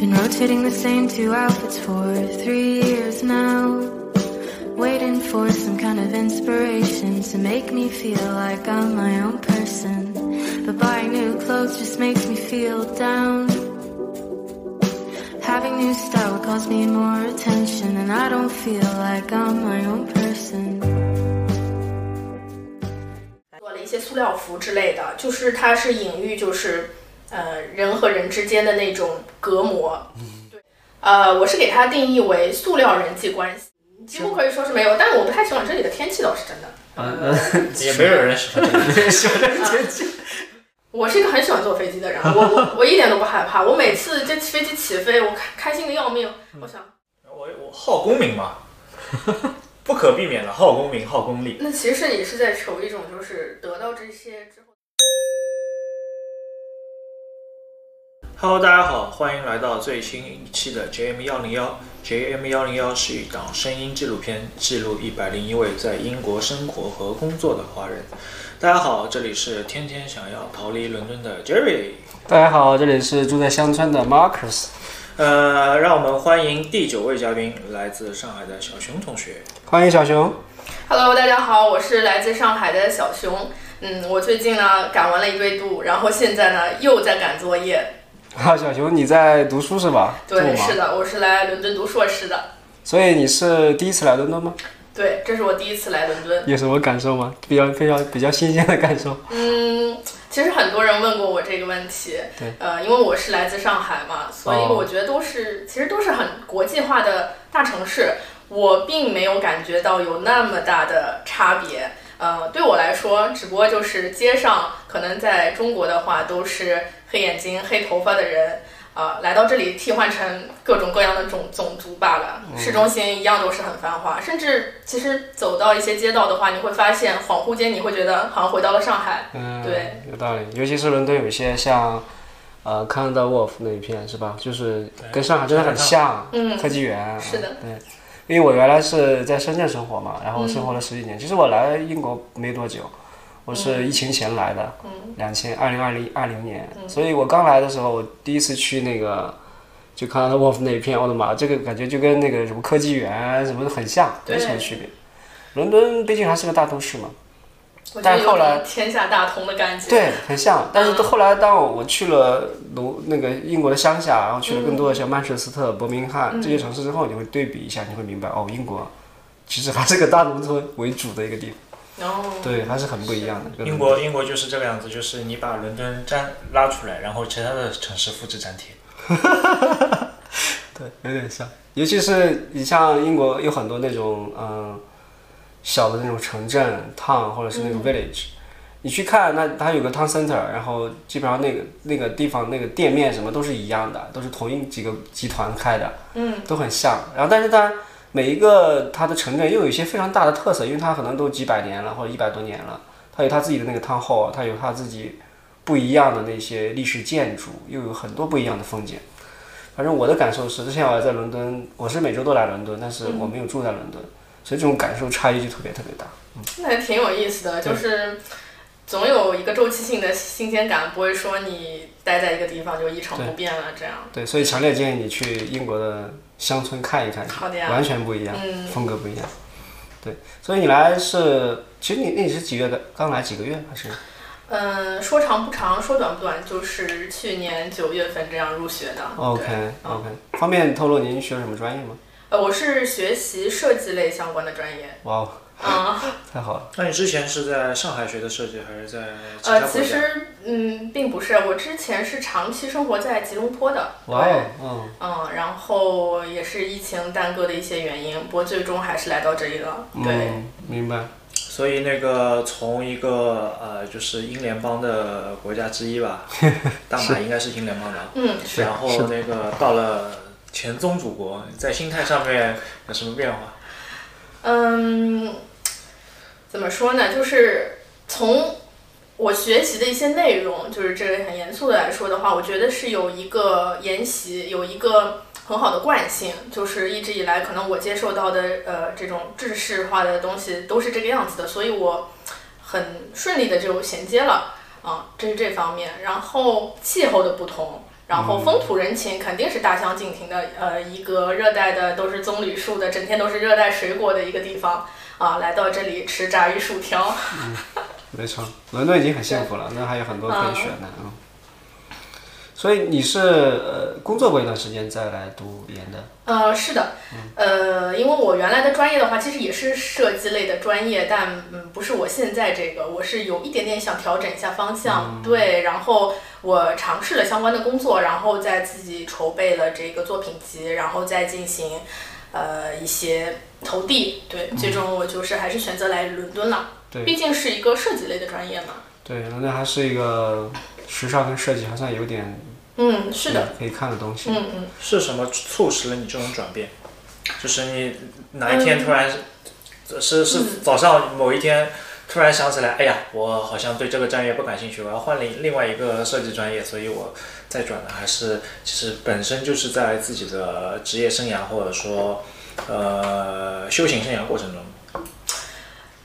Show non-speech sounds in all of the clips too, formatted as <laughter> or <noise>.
Been rotating the same two outfits for three years now. Waiting for some kind of inspiration to make me feel like I'm my own person. But buying new clothes just makes me feel down. Having new style calls me more attention, and I don't feel like I'm my own person. 做了一些塑料服之类的，就是它是隐喻，就是 呃人和人之间的那种隔膜。对，呃，我是给它定义为塑料人际关系，几乎可以说是没有，但是我不太喜欢这里的天气，倒是真的。也没有人喜欢这里，喜欢这个天气。我是一个很喜欢坐飞机的人，我我我一点都不害怕。我每次这飞机起飞，我开开心的要命。我想，我我好功名嘛，不可避免的好功名好功利。那其实你是在求一种，就是得到这些之后。Hello，大家好，欢迎来到最新一期的 JM 幺零幺。JM 幺零幺是一档声音纪录片，记录一百零一位在英国生活和工作的华人。大家好，这里是天天想要逃离伦敦的 Jerry。大家好，这里是住在乡村的 Marcus。呃，让我们欢迎第九位嘉宾，来自上海的小熊同学。欢迎小熊。Hello，大家好，我是来自上海的小熊。嗯，我最近呢赶完了一堆度，然后现在呢又在赶作业。啊，小熊，你在读书是吧？对，是的，我是来伦敦读硕士的。所以你是第一次来伦敦吗？对，这是我第一次来伦敦。有什么感受吗？比较非常比较新鲜的感受。嗯，其实很多人问过我这个问题。对。呃，因为我是来自上海嘛，所以哦我觉得都是、其实都是很国际化的大城市，我并没有感觉到有那么大的差别。呃，对我来说，只不过就是街上可能在中国的话都是黑眼睛、黑头发的人。啊、来到这里替换成各种各样的种种族罢了。市中心一样都是很繁华，甚至其实走到一些街道的话，你会发现恍惚间你会觉得好像回到了上海。嗯，对，有道理。尤其是伦敦有一些像，呃，康德沃夫那一片是吧？就是跟上海真的很像，嗯科技园。是的对。因为我原来是在深圳生活嘛，然后生活了十几年。其实我来英国没多久，我是疫情前来的，两千二零二零二零年，所以我刚来的时候，我第一次去那个就看到 Wolf 那一片，我的妈，这个感觉就跟那个什么科技园什么的很像，没什么区别。伦敦毕竟还是个大都市嘛，但后来天下大同的感觉。对，很像。但是后来当我我去了卢那个英国的乡下，然后去了更多的像曼彻斯特、伯明翰这些城市之后，你会对比一下，你会明白哦，英国其实还是个大农村为主的一个地方，哦对，还是很不一样的。英国英国就是这个样子，就是你把伦敦粘拉出来，然后其他的城市复制粘贴。<laughs> 对，有点像。尤其是你像英国有很多那种嗯小的那种城镇 town 或者是那种 village，、你去看那它有个 town center，然后基本上那个那个地方那个店面什么都是一样的，都是同一几个集团开的，嗯，都很像。然后但是它每一个它的城镇又有一些非常大的特色，因为它可能都几百年了或者一百多年了，它有它自己的那个 town hall，它有它自己不一样的那些历史建筑，又有很多不一样的风景。反正我的感受是，之前我还在伦敦，我是每周都来伦敦，但是我没有住在伦敦，所以这种感受差异就特别特别大。那还挺有意思的，就是总有一个周期性的新鲜感，不会说你待在一个地方就一成不变了这样。对，所以强烈建议你去英国的乡村看一看，好的呀完全不一样，嗯风格不一样。对，所以你来是，其实你那你是几月的？刚来几个月还是？嗯，说长不长，说短不短，就是去年九月份这样入学的。OK 对 OK，方便透露您学什么专业吗？呃，我是学习设计类相关的专业。哇哦，嗯，<laughs> 太好了。那你之前是在上海学的设计，还是在其他呃，其实嗯，并不是，我之前是长期生活在吉隆坡的。哇哦，嗯，嗯，然后也是疫情耽搁的一些原因，不过最终还是来到这里了。对，嗯，明白。所以那个从一个呃，就是英联邦的国家之一吧，<laughs> 大马应该是英联邦的，嗯，然后那个到了前宗主国，在心态上面有什么变化？嗯，怎么说呢？就是从我学习的一些内容，就是这个很严肃的来说的话，我觉得是有一个沿袭，有一个很好的惯性，就是一直以来可能我接受到的呃这种制式化的东西都是这个样子的，所以我很顺利的就衔接了啊，这是这方面。然后气候的不同。然后风土人情肯定是大相径庭的。呃，一个热带的都是棕榈树的，整天都是热带水果的一个地方啊，来到这里吃炸鱼薯条。没错，伦敦已经很幸福了，那还有很多可以选的啊。所以你是呃工作过一段时间再来读研的？呃，是的，呃，因为我原来的专业的话，其实也是设计类的专业，但嗯，不是我现在这个，我是有一点点想调整一下方向，对，然后我尝试了相关的工作，然后再自己筹备了这个作品集，然后再进行呃一些投递，对，最终我就是还是选择来伦敦了，对，毕竟是一个设计类的专业嘛，对，伦敦还是一个时尚跟设计还算有点。嗯，是的，可以看的东西。嗯嗯，是什么促使了你这种转变？就是你哪一天突然，是是早上某一天突然想起来，哎呀，我好像对这个专业不感兴趣，我要换另另外一个设计专业，所以我再转的，还是其实本身就是在自己的职业生涯或者说呃修行生涯过程中。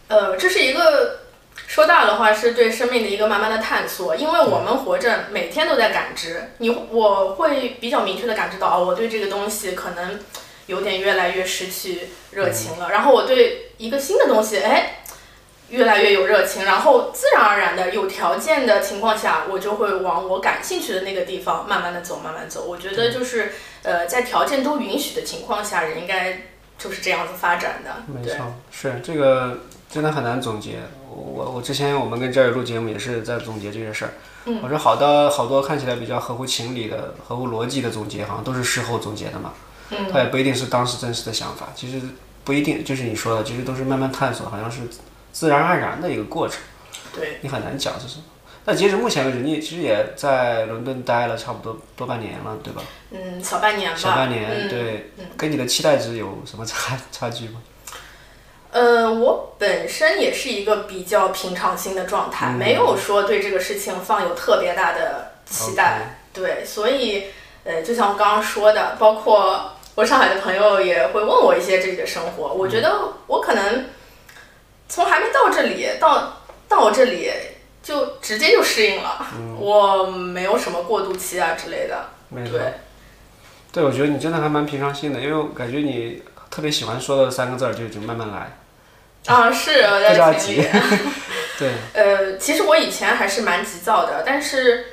呃，这是一个。说大的话是对生命的一个慢慢的探索，因为我们活着每天都在感知，你我会比较明确的感知到，哦，我对这个东西可能有点越来越失去热情了，然后我对一个新的东西，哎，越来越有热情，然后自然而然的有条件的情况下，我就会往我感兴趣的那个地方慢慢的走，慢慢走。我觉得就是呃，在条件都允许的情况下，人应该就是这样子发展的。没错，是这个真的很难总结。我我之前我们跟这儿录节目也是在总结这些事儿。我说好的好多看起来比较合乎情理的、合乎逻辑的总结，好像都是事后总结的嘛。嗯。它也不一定是当时真实的想法，其实不一定，就是你说的，其实都是慢慢探索，好像是自然而然的一个过程。对。你很难讲是什么。那截止目前为止，你其实也在伦敦待了差不多多半年了，对吧？嗯，小半年吧。小半年，对。跟你的期待值有什么差 <laughs> 差距吗？呃，我本身也是一个比较平常心的状态，没有说对这个事情放有特别大的期待。对，所以呃，就像我刚刚说的，包括我上海的朋友也会问我一些这里的生活，我觉得我可能从还没到这里到到我这里就直接就适应了，我没有什么过渡期啊之类的。对，对，我觉得你真的还蛮平常心的，因为我感觉你特别喜欢说的三个字儿就就慢慢来。啊，<laughs> 是我在群里。<laughs> 对。呃，其实我以前还是蛮急躁的，但是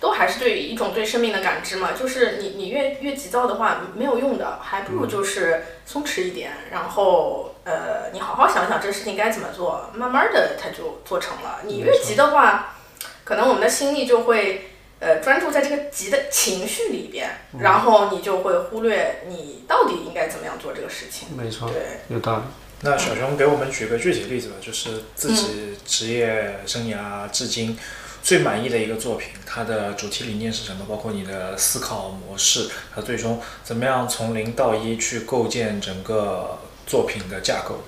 都还是对一种对生命的感知嘛。就是你你越越急躁的话没有用的，还不如就是松弛一点，然后呃，你好好想想这个事情该怎么做，慢慢的它就做成了。你越急的话，可能我们的心力就会呃专注在这个急的情绪里边，然后你就会忽略你到底应该怎么样做这个事情。没错，对，有道理。那小熊给我们举个具体例子吧，就是自己职业生涯至今最满意的一个作品，它的主题理念是什么？包括你的思考模式，它最终怎么样从零到一去构建整个作品的架构？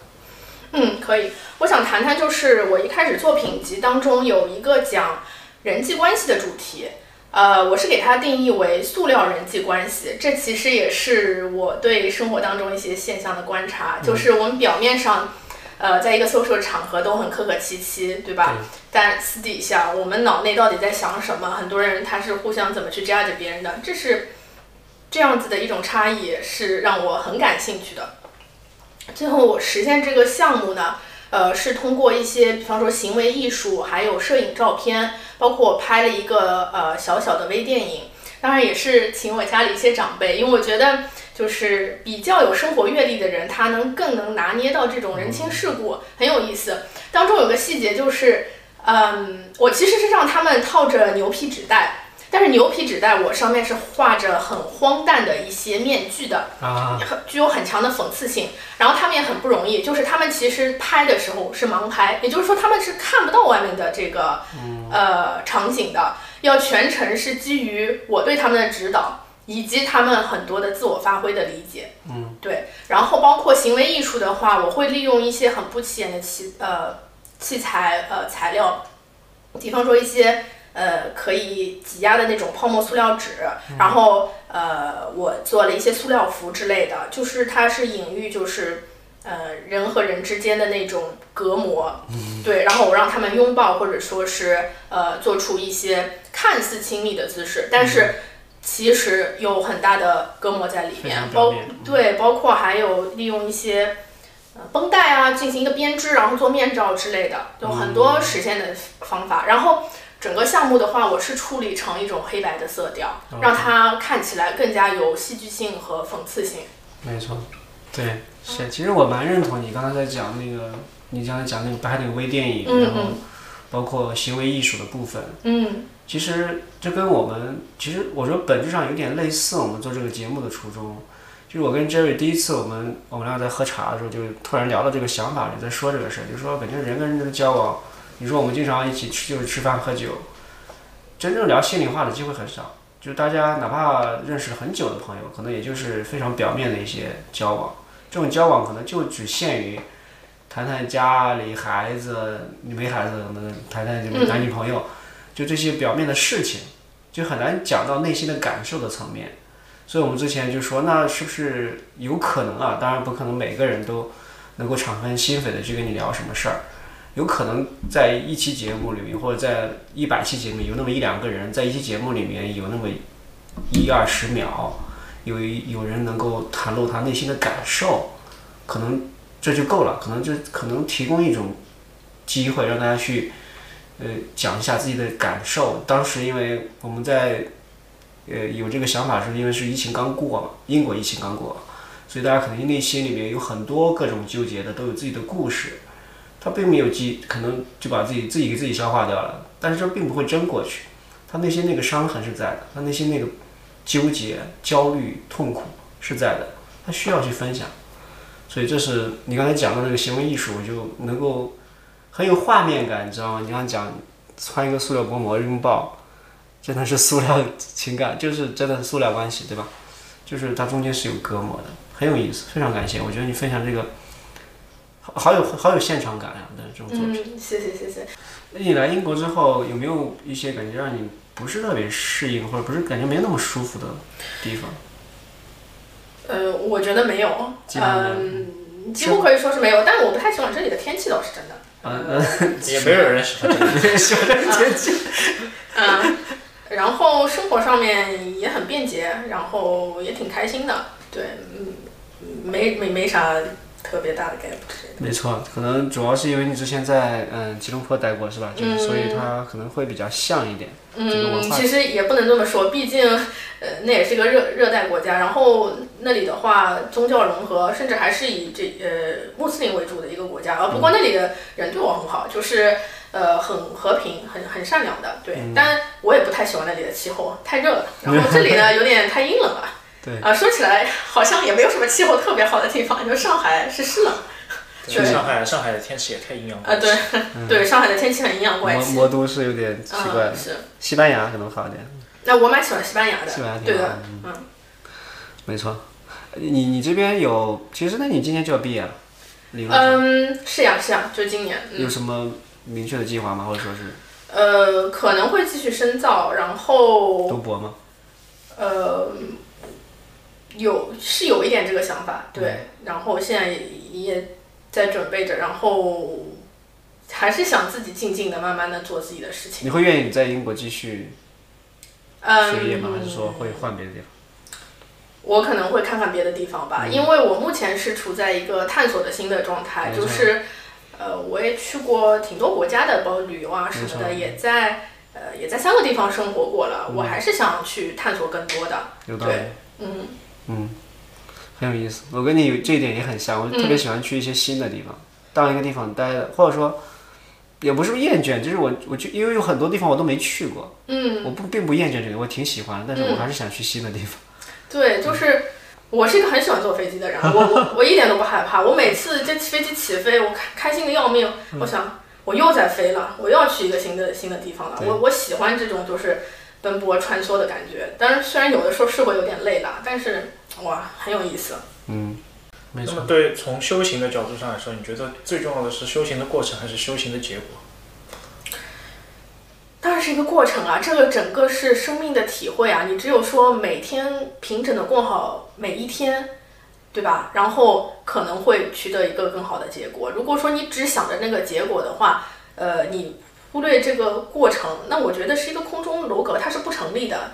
嗯，可以。我想谈谈，就是我一开始作品集当中有一个讲人际关系的主题。呃，我是给它定义为塑料人际关系，这其实也是我对生活当中一些现象的观察，就是我们表面上，呃，在一个 social 场合都很客客气气，对吧？但私底下我们脑内到底在想什么？很多人他是互相怎么去 judge 别人的，这是这样子的一种差异，是让我很感兴趣的。最后我实现这个项目呢？呃，是通过一些，比方说行为艺术，还有摄影照片，包括我拍了一个呃小小的微电影，当然也是请我家里一些长辈，因为我觉得就是比较有生活阅历的人，他能更能拿捏到这种人情世故，很有意思。当中有个细节就是，嗯，我其实是让他们套着牛皮纸袋。但是牛皮纸袋，我上面是画着很荒诞的一些面具的，很具有很强的讽刺性。然后他们也很不容易，就是他们其实拍的时候是盲拍，也就是说他们是看不到外面的这个呃场景的，要全程是基于我对他们的指导以及他们很多的自我发挥的理解。嗯，对。然后包括行为艺术的话，我会利用一些很不起眼的器呃器材呃材料，比方说一些。呃，可以挤压的那种泡沫塑料纸，然后呃，我做了一些塑料服之类的，就是它是隐喻，就是呃人和人之间的那种隔膜，对，然后我让他们拥抱，或者说是呃做出一些看似亲密的姿势，但是其实有很大的隔膜在里面，包对，包括还有利用一些呃绷带啊进行一个编织，然后做面罩之类的，有很多实现的方法。然后整个项目的话，我是处理成一种黑白的色调，让它看起来更加有戏剧性和讽刺性。没错，对，是。其实我蛮认同你刚才在讲那个，你刚才讲那个拍那个微电影，嗯然后包括行为艺术的部分。嗯其实这跟我们，其实我说本质上有点类似。我们做这个节目的初衷，就是我跟 Jerry 第一次我们我们俩在喝茶的时候，就突然聊到这个想法，就在说这个事儿，就说感觉人跟人的交往，你说我们经常一起吃就是吃饭喝酒，真正聊心里话的机会很少。就是大家哪怕认识很久的朋友，可能也就是非常表面的一些交往，这种交往可能就只限于谈谈家里孩子，你没孩子可能谈谈你们男女朋友。就这些表面的事情，就很难讲到内心的感受的层面。所以我们之前就说，那是不是有可能啊？当然不可能每个人都能够敞开心扉的去跟你聊什么事儿，有可能在一期节目里面，或者在一百期节目有那么一两个人，在一期节目里面有那么一二十秒，有有人能够袒露他内心的感受，可能这就够了，可能就可能提供一种机会让大家去。呃，讲一下自己的感受。当时因为我们在呃有这个想法，是因为是疫情刚过嘛，英国疫情刚过，所以大家可能内心里面有很多各种纠结的，都有自己的故事。他并没有记，可能就把自己自己给自己消化掉了，但是这并不会真过去。他内心那个伤痕是在的，他内心那个纠结、焦虑、痛苦是在的，他需要去分享。所以这是你刚才讲的那个行为艺术，我就能够。很有画面感，你知道吗？你刚讲穿一个塑料薄膜拥抱，真的是塑料情感，就是真的是塑料关系，对吧？就是它中间是有隔膜的，很有意思，非常感谢。我觉得你分享这个好好有好有现场感呀的这种作品。嗯，谢谢谢谢。那你来英国之后，有没有一些感觉让你不是特别适应，或者不是感觉没那么舒服的地方？呃，我觉得没有，嗯，几乎可以说是没有，但是我不太喜欢这里的天气，倒是真的。嗯嗯，也没有人 <laughs> 喜欢这个。喜欢这个天气。嗯，然后生活上面也很便捷，然后也挺开心的。对，嗯，没没没啥特别大的 gap。没错，可能主要是因为你之前在嗯吉隆坡待过是吧？就是所以它可能会比较像一点。嗯，其实也不能这么说，毕竟，呃，那也是个热热带国家，然后那里的话，宗教融合，甚至还是以这呃穆斯林为主的一个国家。啊，不过那里的人对我很好，就是呃很和平，很很善良的，对。但我也不太喜欢那里的气候，太热了。然后这里呢，有点太阴冷了。对啊，说起来好像也没有什么气候特别好的地方，就上海是湿冷。对上海上海的天气也太阴阳啊，怪气。对，<laughs> 对，上海的天气很阴阳怪气。魔魔都是有点奇怪的，嗯，是。西班牙可能好一点。那我蛮喜欢西班牙的，西班牙挺对的好的，嗯。没错，你你这边有，其实那你今年就要毕业了，理论上、嗯，是呀是呀，就今年，嗯有什么明确的计划吗？或者说是呃，可能会继续深造，然后读博吗？呃，有是有一点这个想法，对，嗯然后现在也也在准备着，然后还是想自己静静的、慢慢的做自己的事情。你会愿意在英国继续嗯，学业吗？还是说会换别的地方？我可能会看看别的地方吧，因为我目前是处在一个探索的新的状态，就是呃，我也去过挺多国家的，包括旅游啊什么的，也在呃也在三个地方生活过了，我还是想去探索更多的。有道理，嗯嗯，很有意思。我跟你有这一点也很像，我特别喜欢去一些新的地方，到一个地方待的，或者说。也不是厌倦，就是我我就，因为有很多地方我都没去过，嗯，我不并不厌倦这个，我挺喜欢，但是我还是想去新的地方。对，就是我是一个很喜欢坐飞机的人，我我我一点都不害怕，我每次这飞机起飞，我开开心的要命，我想我又在飞了，我又要去一个新的新的地方了，我我喜欢这种就是奔波穿梭的感觉，当然虽然有的时候是会有点累啦，但是哇很有意思。嗯，没错那么。对从修行的角度上来说，你觉得最重要的是修行的过程，还是修行的结果？当然是一个过程啊，这个整个是生命的体会啊。你只有说每天平整的过好每一天，对吧？然后可能会取得一个更好的结果。如果说你只想着那个结果的话，呃，你忽略这个过程，那我觉得是一个空中楼阁，它是不成立的。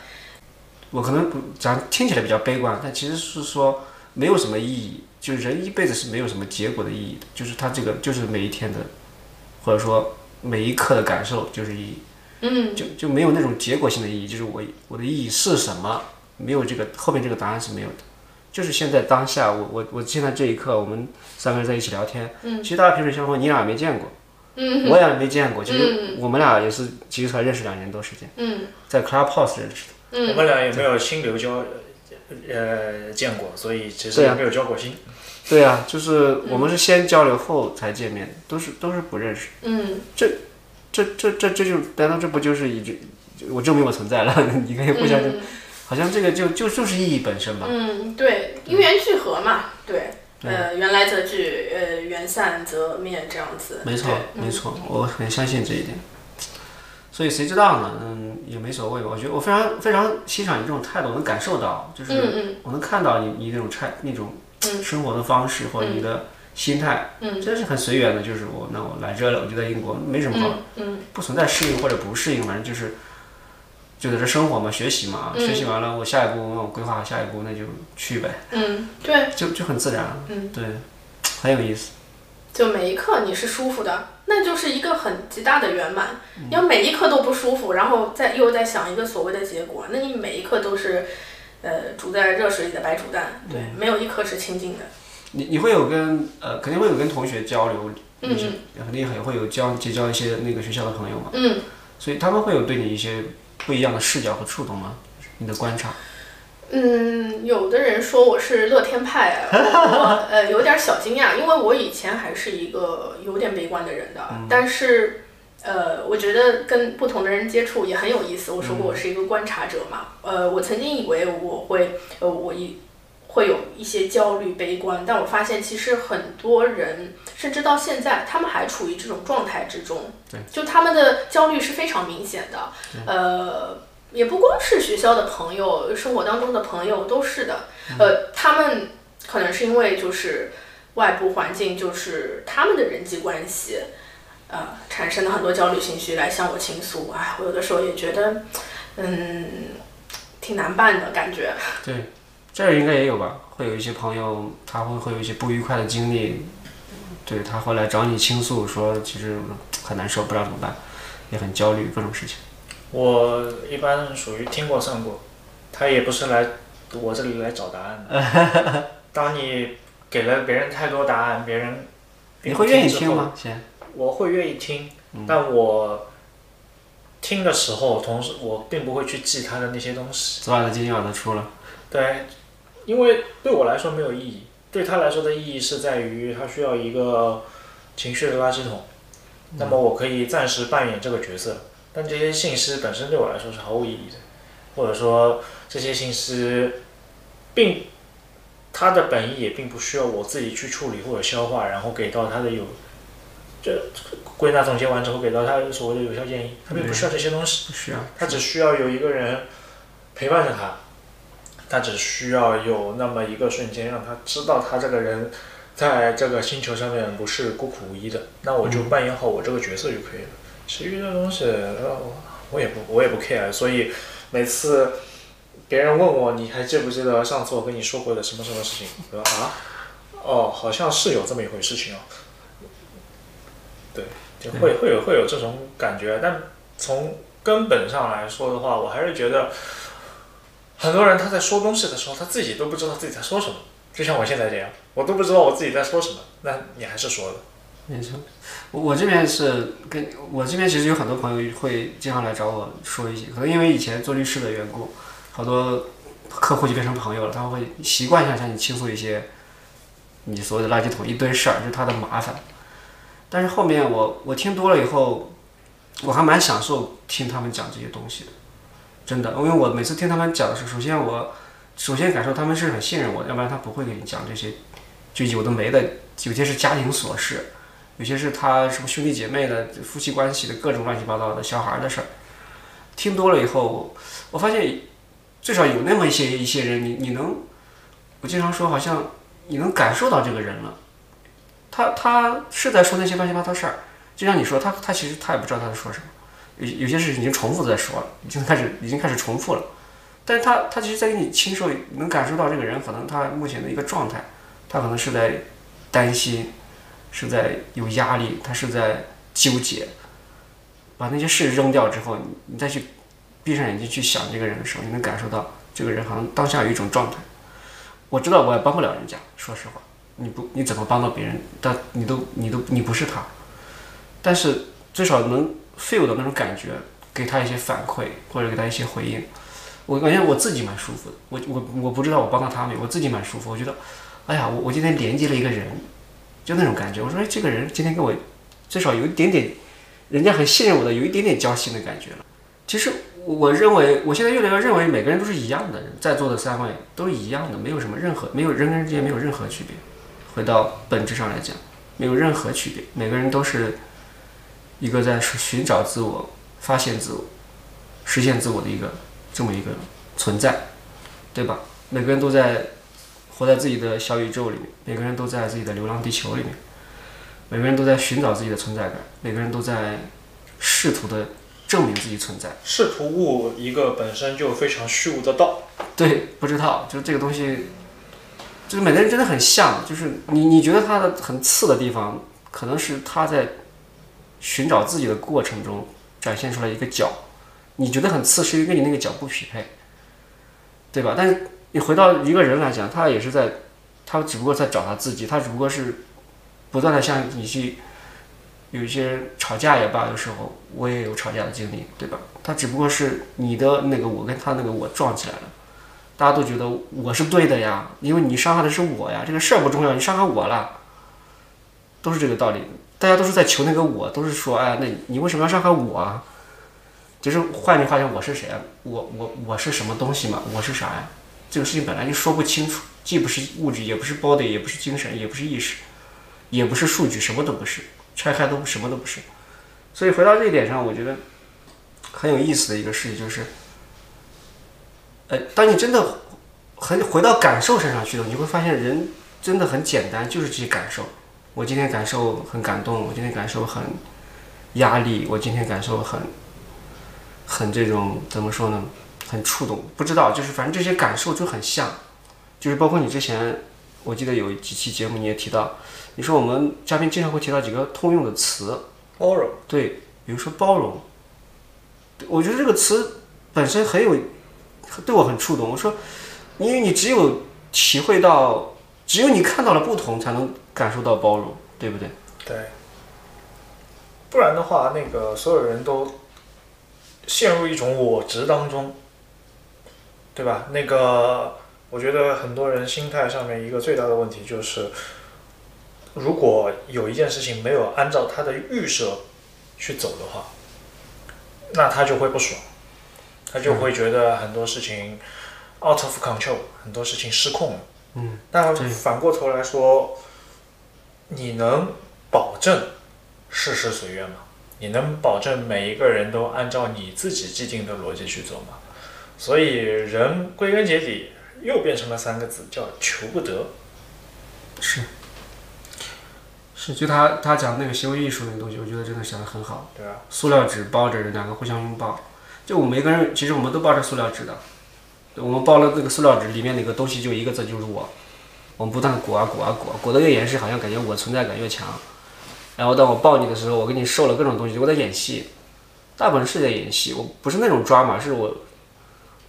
我可能不讲听起来比较悲观，但其实是说没有什么意义，就是人一辈子是没有什么结果的意义的，就是他这个就是每一天的，或者说每一刻的感受就是意义，嗯。就就没有那种结果性的意义，就是我我的意义是什么，没有这个后面这个答案是没有的，就是现在当下，我我我现在这一刻，我们三个人在一起聊天，嗯，其实大家萍水相逢，你俩也没见过，嗯，我也没见过，其实我们俩也是其实才认识两年多时间，嗯。在 Clubhouse 认识的。嗯我们俩也没有心流交，呃，见过，所以其实也没有交过心。对啊，就是我们是先交流后才见面，都是都是不认识。嗯这这这这这就难道这不就是一句我证明我存在了？<laughs> 你可以互相就、好像这个就就就是意义本身吧。嗯，对，因缘聚合嘛，对，呃，缘来则聚，呃，缘散则灭，这样子。没错，没错，我很相信这一点。所以谁知道呢？嗯，也没所谓吧。我觉得我非常非常欣赏你这种态度，我能感受到，就是嗯我能看到你你那种态那种生活的方式或者你的心态，嗯真是很随缘的。就是我那我来这了，我就在英国没什么好，嗯不存在适应或者不适应，反正就是就在这生活嘛，学习嘛，学习完了我下一步我规划好下一步那就去呗，嗯，对，就就很自然，嗯，对，很有意思。就每一刻你是舒服的，那就是一个很极大的圆满。嗯你要每一刻都不舒服，然后再又在想一个所谓的结果，那你每一刻都是，呃，煮在热水里的白煮蛋，对，没有一刻是清净的。你你会有跟呃肯定会有跟同学交流，嗯肯定也会有交结交一些那个学校的朋友嘛，嗯，所以他们会有对你一些不一样的视角和触动吗？你的观察，嗯，有的人说我是乐天派，<laughs> 我我呃有点小惊讶，因为我以前还是一个有点悲观的人的，但是呃，我觉得跟不同的人接触也很有意思。我说过我是一个观察者嘛，呃，我曾经以为我会呃我一会有一些焦虑、悲观，但我发现其实很多人甚至到现在，他们还处于这种状态之中，对，就他们的焦虑是非常明显的，呃。也不光是学校的朋友，生活当中的朋友都是的。呃，他们可能是因为就是外部环境，就是他们的人际关系，呃，产生了很多焦虑情绪来向我倾诉。哎，我有的时候也觉得，嗯，挺难办的感觉。对，这儿应该也有吧？会有一些朋友，他会会有一些不愉快的经历，对他会来找你倾诉，说其实很难受，不知道怎么办，也很焦虑，各种事情。我一般属于听过算过，他也不是来我这里来找答案的。<laughs> 当你给了别人太多答案，别人你会愿意？听吗？先，我会愿意听，但我听的时候，同时我并不会去记他的那些东西。昨晚的金鸟都出了，对，因为对我来说没有意义，对他来说的意义是在于他需要一个情绪的垃圾桶，那么我可以暂时扮演这个角色，但这些信息本身对我来说是毫无意义的，或者说这些信息并它的本意也并不需要我自己去处理或者消化，然后给到他的有。这归纳总结完之后，给到他所谓的有效建议，他并不需要这些东西。不需要。他只需要有一个人陪伴着他，他只需要有那么一个瞬间，让他知道他这个人在这个星球上面不是孤苦无依的，那我就扮演好我这个角色就可以了。其余的东西，呃，我也不我也不 care，所以每次别人问我你还记不记得上次我跟你说过的什么什么事情，我说啊，哦，好像是有这么一回事情哦。对，就会会有会有这种感觉，但从根本上来说的话，我还是觉得很多人他在说东西的时候，他自己都不知道自己在说什么。就像我现在这样，我都不知道我自己在说什么，那你还是说了。没错，我我这边是跟我这边其实有很多朋友会经常来找我说一些，可能因为以前做律师的缘故，好多客户就变成朋友了，他会习惯性向你倾诉一些你所谓的垃圾桶一堆事儿，就是他的麻烦。但是后面我我听多了以后，我还蛮享受听他们讲这些东西的，真的，因为我每次听他们讲的时候，首先我首先感受他们是很信任我，要不然他不会给你讲这些就有的没的，有些是家庭琐事。有些是他什么兄弟姐妹的、夫妻关系的各种乱七八糟的小孩的事儿，听多了以后，我发现最少有那么一些一些人，你你能，我经常说，好像你能感受到这个人了，他他是在说那些乱七八糟事儿，就像你说，他他其实他也不知道他在说什么，有有些事情已经重复在说了，已经开始已经开始重复了，但是他他其实，在跟你倾诉，能感受到这个人可能他目前的一个状态，他可能是在担心，是在有压力，他是在纠结。把那些事扔掉之后，你再去闭上眼睛去想这个人的时候，你能感受到这个人好像当下有一种状态。我知道我也帮不了人家，说实话，你不你怎么帮到别人？但你都你都你不是他，但是最少能 feel 到那种感觉，给他一些反馈或者给他一些回应。我感觉我自己蛮舒服的，我我我不知道我帮到他没有，我自己蛮舒服。我觉得，哎呀，我我今天连接了一个人，就那种感觉。我说，哎，这个人今天跟我至少有一点点，人家很信任我的，有一点点交心的感觉了。其实我认为，我现在越来越认为，每个人都是一样的人，在座的三位都是一样的，没有什么任何，没有人跟人之间没有任何区别。回到本质上来讲，没有任何区别，每个人都是一个在寻找自我、发现自我、实现自我的一个。这么一个存在，对吧？每个人都在活在自己的小宇宙里面，每个人都在自己的流浪地球里面，每个人都在寻找自己的存在感，每个人都在试图的证明自己存在，试图悟一个本身就非常虚无的道。对，不知道，就是这个东西，就是每个人真的很像，就是你你觉得他的很次的地方，可能是他在寻找自己的过程中展现出来一个角。你觉得很次，是因为跟你那个角不匹配，对吧？但是你回到一个人来讲，他也是在，他只不过在找他自己，他只不过是不断的向你去有一些吵架也罢，有时候我也有吵架的经历，对吧？他只不过是你的那个我跟他那个我撞起来了，大家都觉得我是对的呀，因为你伤害的是我呀，这个事儿不重要，你伤害我了，都是这个道理，大家都是在求那个我，都是说，哎，那你为什么要伤害我啊？就是换句话讲，我是谁啊？我我我是什么东西嘛？我是啥呀？这个事情本来就说不清楚，既不是物质，也不是 body，也不是精神，也不是意识，也不是数据，什么都不是，拆开都什么都不是。所以回到这一点上，我觉得很有意思的一个事情就是，呃，当你真的很回到感受身上去了，你会发现人真的很简单，就是这些感受。我今天感受很感动，我今天感受很压力，我今天感受很。很这种怎么说呢？很触动，不知道，就是反正这些感受就很像，就是包括你之前，我记得有几期节目你也提到，你说我们嘉宾经常会提到几个通用的词，包容，对，比如说包容，我觉得这个词本身很有，对我很触动。我说，因为你只有体会到，只有你看到了不同，才能感受到包容，对不对？对，不然的话，那个所有人都。陷入一种我执当中，对吧？那个，我觉得很多人心态上面一个最大的问题就是，如果有一件事情没有按照他的预设去走的话，那他就会不爽，他就会觉得很多事情 out of control，很多事情失控了。嗯。但反过头来说，你能保证事事随愿吗？你能保证每一个人都按照你自己既定的逻辑去走吗？所以人归根结底又变成了三个字，叫求不得。是，是，就他他讲那个行为艺术那个东西，我觉得真的想的很好。对啊。塑料纸包着两个互相拥抱，就我们每个人其实我们都抱着塑料纸的，我们包了那个塑料纸里面那个东西就一个字，就是我。我们不断裹啊裹啊裹，裹得越严实，好像感觉我存在感越强。然后当我抱你的时候，我给你受了各种东西，我在演戏，大部分是在演戏，我不是那种抓马，是我，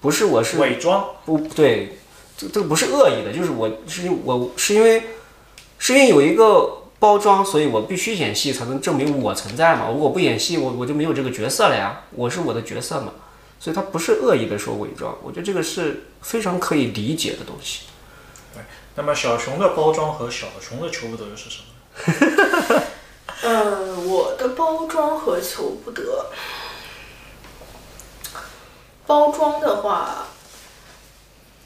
不是我是伪装，不对，这这个不是恶意的，就是我是我是因为是因为有一个包装，所以我必须演戏才能证明我存在嘛，如果不演戏，我我就没有这个角色了呀，我是我的角色嘛，所以他不是恶意的说伪装，我觉得这个是非常可以理解的东西。对，那么小熊的包装和小熊的求不得又是什么？<laughs> <laughs> 呃，我的包装和求不得。包装的话，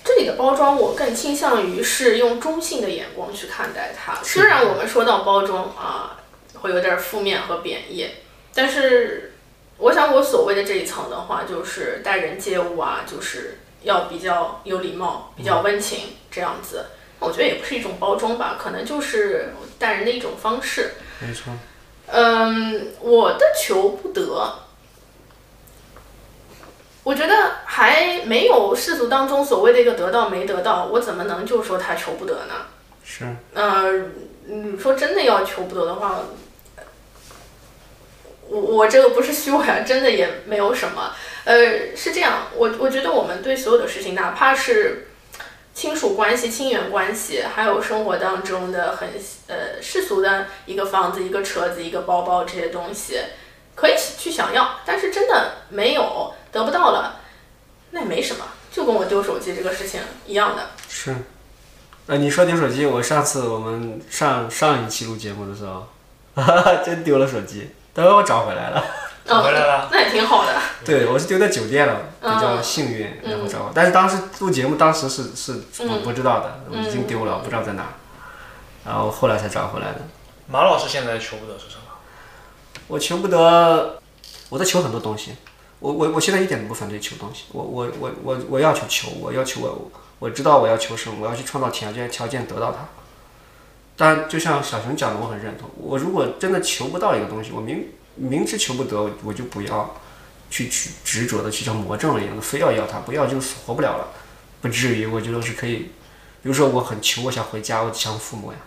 这里的包装我更倾向于是用中性的眼光去看待它。虽然我们说到包装啊，会有点负面和贬义，但是我想我所谓的这一层的话，就是待人接物啊，就是要比较有礼貌、比较温情这样子。我觉得也不是一种包装吧，可能就是待人的一种方式。没错。嗯，我的求不得，我觉得还没有世俗当中所谓的一个得到没得到，我怎么能就说他求不得呢？是，呃，你说真的要求不得的话，我我这个不是虚伪啊，真的也没有什么。呃，是这样，我我觉得我们对所有的事情，哪怕是亲属关系、亲缘关系，还有生活当中的很呃世俗的一个房子、一个车子、一个包包这些东西，可以去想要，但是真的没有得不到了，那也没什么，就跟我丢手机这个事情一样的。是。呃，你说丢手机，我上次我们上上一期录节目的时候，哈哈，真丢了手机，但是我找回来了。找，回来了那也挺好的。对，我是丢在酒店了，比嗯较幸运，然后找回。但是当时录节目，当时是是嗯我不知道的，我已经丢了，我不知道在哪，然后后来才找回来的。马老师现在求不得是什么？我求不得，我在求很多东西。我我我现在一点都不反对求东西，我我我我我要求求，我要求我我知道我要求什么，我要去创造条件条件得到它。但就像小熊讲的，我很认同。我如果真的求不到一个东西，我明明知求不得，我就不要去去执着的去像魔怔了一样的，非要要它，不要就死活不了了。不至于，我觉得是可以。比如说，我很求，我想回家，我想父母呀，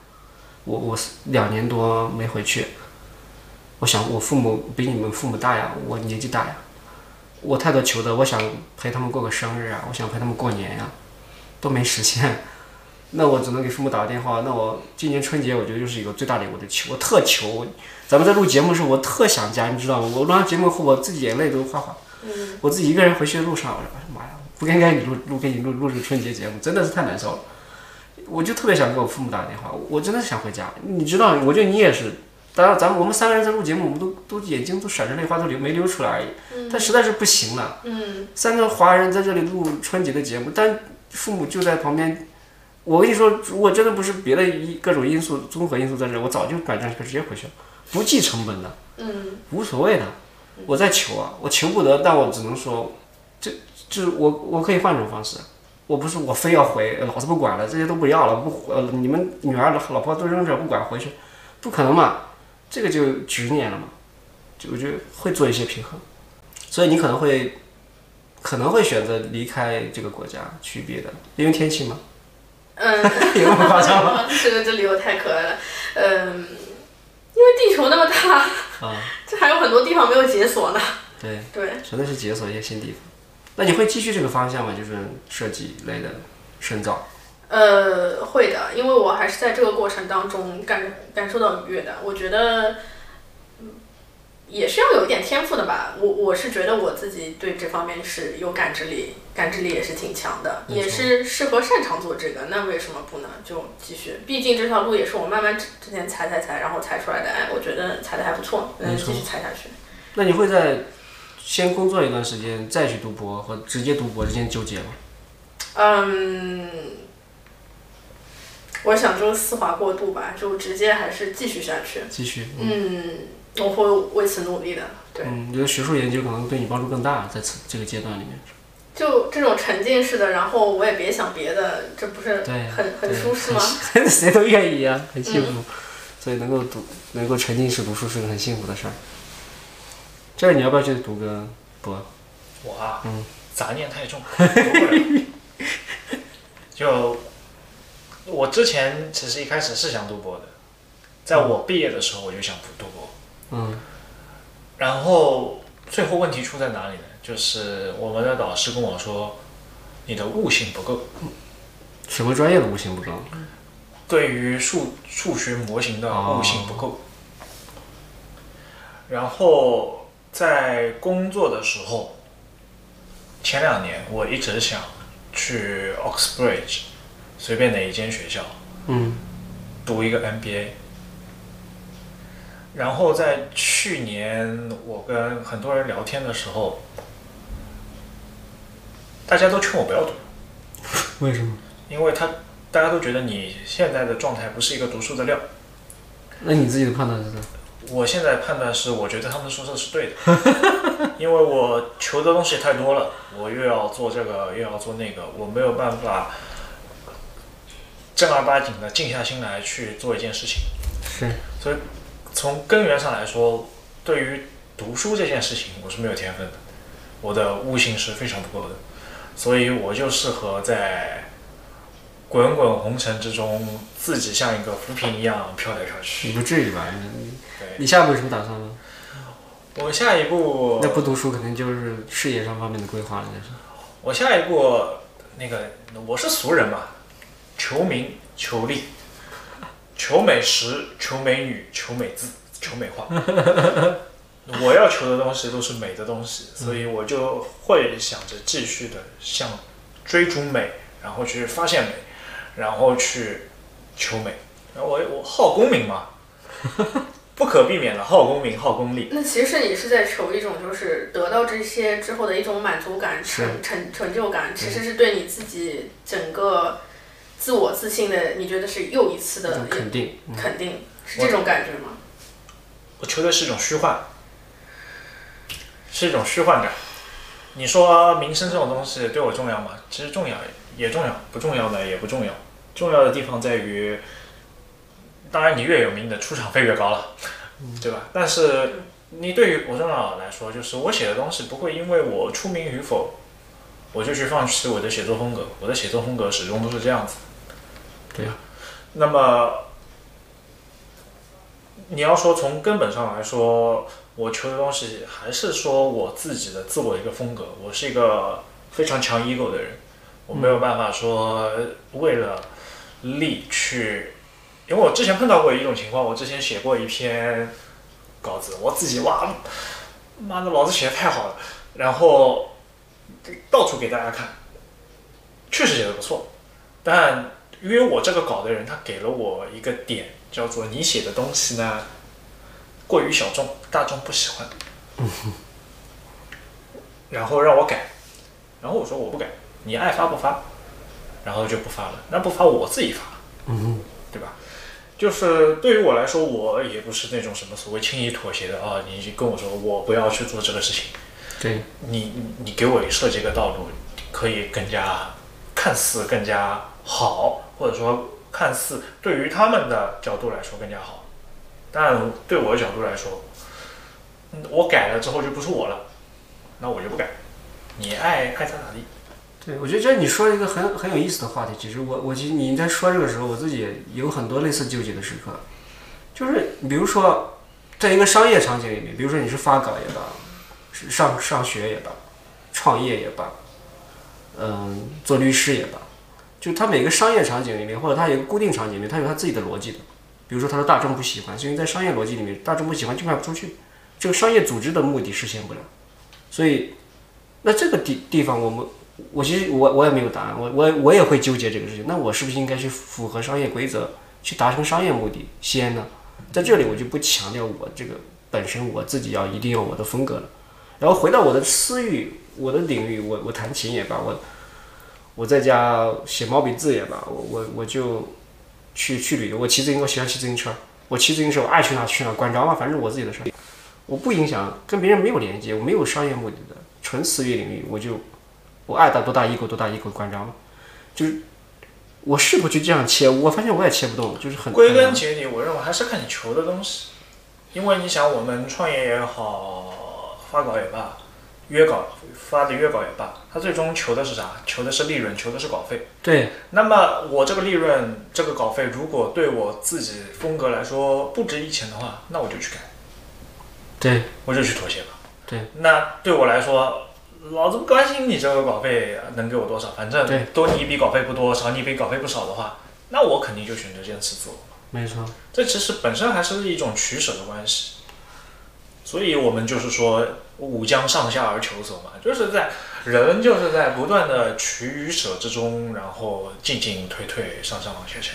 我我两年多没回去，我想我父母比你们父母大呀，我年纪大呀，我太多求的，我想陪他们过个生日啊，我想陪他们过年呀，都没实现，那我只能给父母打个电话。那我今年春节我觉得就是一个最大的我的求，我特求。咱们在录节目的时候，我特想家，你知道吗？我录完节目后，我自己眼泪都哗哗。我自己一个人回去的路上，我说哎呀妈呀，不该该你录录给你录录这个春节节目，真的是太难受了。我就特别想给我父母打个电话，我真的想回家。你知道，我觉得你也是。当然，咱们我们三个人在录节目，我们都都眼睛都闪着泪花，都流没流出来而已。但实在是不行了。嗯三个华人在这里录春节的节目，但父母就在旁边。我跟你说，如果真的不是别的一各种因素综合因素在这，我早就转账直接回去了，不计成本的，嗯无所谓的。我在求啊，我求不得，但我只能说，这这我我可以换种方式。我不是我非要回，老子不管了，这些都不要了，不呃你们女儿老婆都扔这儿不管回去，不可能嘛，这个就局面了嘛，就我觉得会做一些平衡，所以你可能会可能会选择离开这个国家去别的，因为天气嘛，嗯，<laughs> 有那么夸张吗？<laughs> 这个这理由太可爱了。嗯，因为地球那么大，啊，这还有很多地方没有解锁呢。对，对，真的是解锁一些新地方。那你会继续这个方向吗？就是设计类的深造。呃，会的，因为我还是在这个过程当中感感受到愉悦的。我觉得，嗯也是要有一点天赋的吧。我我是觉得我自己对这方面是有感知力，感知力也是挺强的，也是适合擅长做这个。那为什么不呢？就继续，毕竟这条路也是我慢慢之之前踩踩踩，然后踩出来的。哎，我觉得踩的还不错，那就继续踩下去。那你会在先工作一段时间，再去读博和直接读博之间纠结吗？嗯，我想就丝滑过渡吧，就直接还是继续下去。继续。嗯，我会为此努力的。对，嗯，你觉得学术研究可能对你帮助更大，在此这个阶段里面。就这种沉浸式的，然后我也别想别的，这不是很很舒适吗？<laughs> 谁都愿意啊，很幸福。所以能够读，能够沉浸式读书是个很幸福的事儿。这儿你要不要去读个博？我啊，嗯杂念太重，读不了。<laughs> 就我之前其实一开始是想读博的，在我毕业的时候我就想读博，嗯然后最后问题出在哪里呢？就是我们的导师跟我说，你的悟性不够，什么专业的悟性不够？对于数数学模型的悟性不够。然后在工作的时候，前两年我一直想去 Oxbridge，随便哪一间学校嗯读一个 MBA。然后在去年我跟很多人聊天的时候，大家都劝我不要读，为什么？因为他大家都觉得你现在的状态不是一个读书的料。那你自己的判断是什么？我现在判断是，我觉得他们说的是对的，<laughs> 因为我求的东西太多了，我又要做这个，又要做那个，我没有办法正儿八经的静下心来去做一件事情。是所以从根源上来说，对于读书这件事情，我是没有天分的。我的悟性是非常不够的，所以我就适合在滚滚红尘之中，自己像一个浮萍一样飘来飘去你。不至于吧？你对，你下一步有什么打算吗？我下一步，那不读书肯定就是事业上方面的规划了，就是。我下一步那个我是俗人嘛，求名求利，求美食，求美女，求美字，求美化。<laughs> 我要求的东西都是美的东西，所以我就会想着继续的向追逐美，然后去发现美，然后去求美。然后我我好功名嘛，<laughs> 不可避免的好功名好功利。那其实你是在求一种，就是得到这些之后的一种满足感、成成成就感，其实是对你自己整个自我自信的，你觉得是又一次的肯定。嗯肯定，是这种感觉吗？我求的是一种虚幻，是一种虚幻感。你说名声这种东西对我重要吗？其实重要，也重要；不重要呢，也不重要。重要的地方在于，当然你越有名，你的出场费越高了，<laughs> 对吧？但是你对于我重要来说，就是我写的东西不会因为我出名与否，我就去放弃我的写作风格。我的写作风格始终都是这样子。对呀那么你要说从根本上来说，我求的东西还是说我自己的自我一个风格。我是一个非常强 ego 的人，我没有办法说为了利去，因为我之前碰到过一种情况，我之前写过一篇稿子，我自己哇，妈的，老子写的太好了，然后到处给大家看，确实写的不错，但约我这个稿的人，他给了我一个点，叫做你写的东西呢过于小众，大众不喜欢，<laughs> 然后让我改，然后我说我不改，你爱发不发，然后就不发了，那不发我自己发，嗯对吧？就是对于我来说，我也不是那种什么所谓轻易妥协的啊。你跟我说我不要去做这个事情，对，你你你给我设计一个道路，可以更加看似更加好，或者说看似对于他们的角度来说更加好，但对我的角度来说，我改了之后就不是我了，那我就不改，你爱爱咋咋地。对，我觉得这你说一个很很有意思的话题。其实我我其实你在说这个时候，我自己有很多类似纠结的时刻，就是比如说，在一个商业场景里面，比如说你是发稿也罢，上上学也罢，创业也罢，嗯，做律师也罢，就它每个商业场景里面，或者它有一个固定场景里面，它有它自己的逻辑的。比如说，它的大众不喜欢，是因为在商业逻辑里面，大众不喜欢就卖不出去，这个商业组织的目的实现不了，所以，那这个地地方我们。我其实我我也没有答案，我我我也会纠结这个事情。那我是不是应该去符合商业规则，去达成商业目的先呢？在这里我就不强调我这个本身我自己要一定要我的风格了。然后回到我的私域，我的领域，我我弹琴也罢，我我在家写毛笔字也罢，我我我就去去旅游。我骑自行车，我喜欢骑自行车，我骑自行车我爱去哪去哪，管着嘛，反正我自己的事，我不影响跟别人没有连接，我没有商业目的的，纯私域领域，我就。我爱打多大一口多大一口，关张了，就是我试图去这样切，我发现我也切不动，就是很归根结底，我认为还是看你求的东西，因为你想，我们创业也好，发稿也罢，约稿发的约稿也罢，他最终求的是啥？求的是利润，求的是稿费。对那么我这个利润，这个稿费，如果对我自己风格来说不值一钱的话，那我就去改，对我就去妥协吧。对，那对我来说，老子不关心你这个稿费能给我多少，反正多你一笔稿费不多，少你一笔稿费不少的话，那我肯定就选择坚持自我。没错，这其实本身还是一种取舍的关系，所以我们就是说吾将上下而求索嘛，就是在人就是在不断的取与舍之中，然后进进退退，上上下下。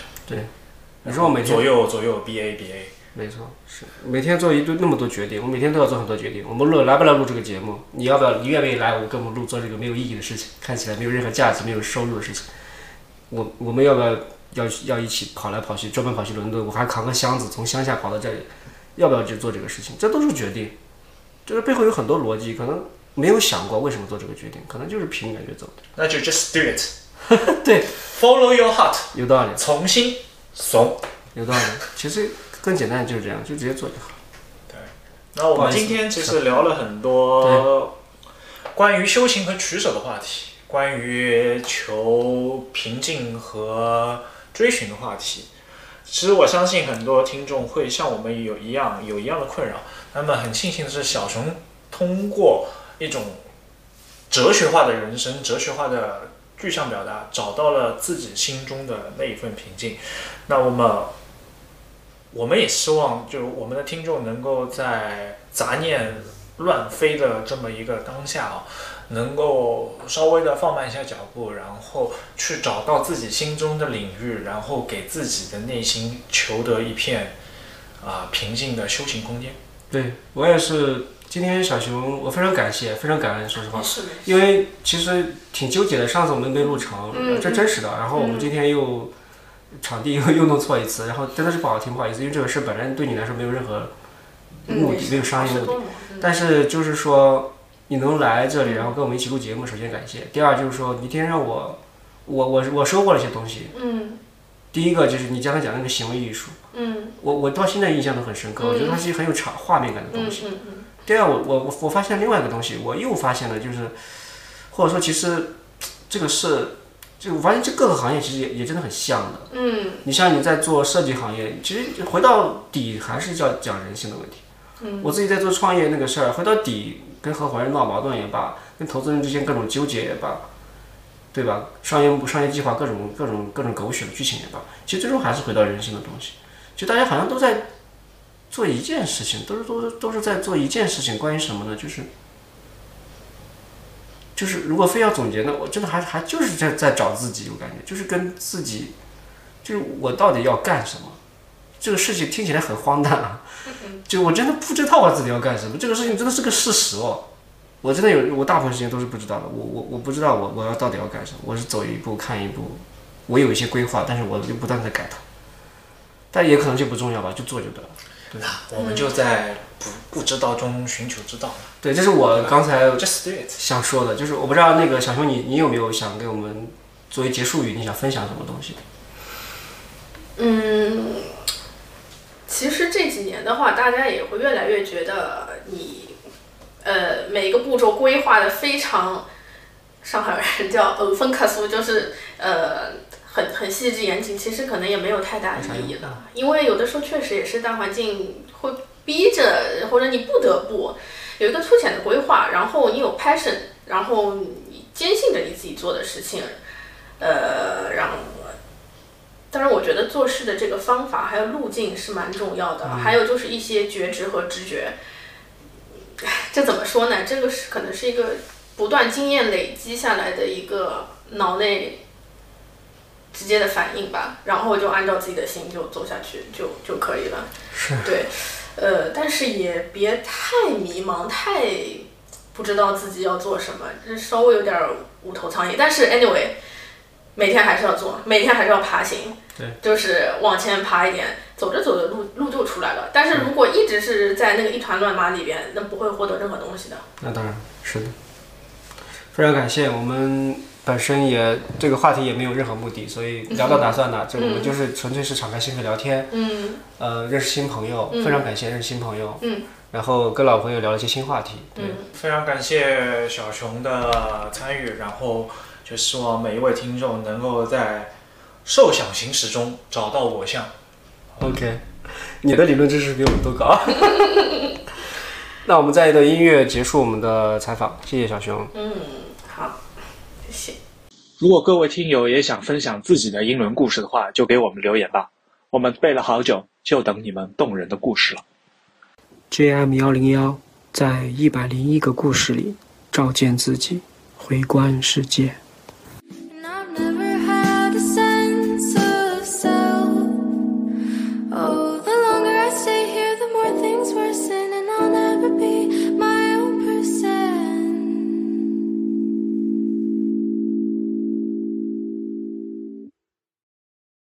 你说我每天左右左右 B A B A，没错，是每天做一堆那么多决定，我每天都要做很多决定。我们录来不来录这个节目？你要不要？你愿不愿意来？我跟我们录做这个没有意义的事情，看起来没有任何价值、没有收入的事情。我我们要不要要要一起跑来跑去，专门跑去伦敦？我还扛个箱子从乡下跑到这里，要不要去做这个事情？这都是决定，就是背后有很多逻辑，可能没有想过为什么做这个决定，可能就是凭感觉走的。那就 just do it，<laughs> 对，follow your heart，有道理，从心怂。有道理。其实更简单就是这样，就直接做就好。对那我们今天其实聊了很多关于修行和取舍的话题，关于求平静和追寻的话题。其实我相信很多听众会像我们有一样有一样的困扰。那么很庆幸的是，小熊通过一种哲学化的人生、哲学化的具象表达，找到了自己心中的那一份平静。那我们我们也希望，就我们的听众能够在杂念乱飞的这么一个当下啊，能够稍微的放慢一下脚步，然后去找到自己心中的领域，然后给自己的内心求得一片啊平静的修行空间。对我也是，今天小熊我非常感谢，非常感恩，说实话。因为其实挺纠结的，上次我们没录成，嗯这真实的。然后我们今天又场地又又弄错一次，然后真的是不好听，不好意思，因为这个事本来对你来说没有任何目的，没有商业目的。的。但是就是说你能来这里，然后跟我们一起录节目，首先感谢。第二就是说你今天让我，我我我收获了一些东西。嗯第一个就是你刚才讲那个行为艺术，嗯我我到现在印象都很深刻，我觉得它是一个很有场画面感的东嗯西。嗯嗯第二，我我我我发现另外一个东西，我又发现了，就是或者说其实这个是，就我发现这各个行业其实也也真的很像的。嗯你像你在做设计行业，其实回到底还是叫讲人性的问题。嗯我自己在做创业那个事儿，回到底跟合伙人闹矛盾也罢，跟投资人之间各种纠结也罢，对吧？商业商业计划各种各种各种狗血的剧情也罢，其实最终还是回到人性的东西。就大家好像都在做一件事情，都是都都是在做一件事情，关于什么呢？就是就是如果非要总结呢，我真的还还就是在在找自己，我感觉就是跟自己，就是我到底要干什么？这个事情听起来很荒诞啊，就我真的不知道我自己要干什么。这个事情真的是个事实哦，我真的有我大部分时间都是不知道的。我我我不知道我我要到底要干什么，我是走一步看一步，我有一些规划，但是我就不断在改它，但也可能就不重要吧，就做就得了。对我们就在不不知道中寻求知道对，这是我刚才，just do it。想说的，就是我不知道那个小熊你你有没有想给我们作为结束语，你想分享什么东西？嗯，其实这几年的话，大家也会越来越觉得你，呃，每一个步骤规划的非常，上海人叫呃分克苏，就是呃很很细致严谨，其实可能也没有太大意义了，因为有的时候确实也是大环境会逼着，或者你不得不有一个粗浅的规划，然后你有 passion，然后你坚信着你自己做的事情，呃，让。当然，我觉得做事的这个方法还有路径是蛮重要的，还有就是一些觉知和直觉。这怎么说呢？这个是可能是一个不断经验累积下来的一个脑内直接的反应吧，然后就按照自己的心就走下去就就可以了。是对，呃，但是也别太迷茫，太不知道自己要做什么，这稍微有点儿无头苍蝇。但是 anyway。每天还是要做，每天还是要爬行，对，就是往前爬一点，走着走着路路就出来了。但是如果一直是在那个一团乱麻里边，那不会获得任何东西的。那当然是的，非常感谢。我们本身也这个话题也没有任何目的，所以聊到打算的，就我们就是纯粹是敞开心扉聊天，嗯呃，认识新朋友，嗯非常感谢认识新朋友，嗯，然后跟老朋友聊了一些新话题，对，嗯，非常感谢小熊的参与，然后就希望每一位听众能够在受想行识中找到我相。OK，你的理论知识比我们都高。<laughs> 那我们在一段音乐结束我们的采访，谢谢小熊。嗯，好，谢谢。如果各位听友也想分享自己的英伦故事的话，就给我们留言吧。我们背了好久，就等你们动人的故事了。JM 幺零幺在一百零一个故事里照见自己，回观世界。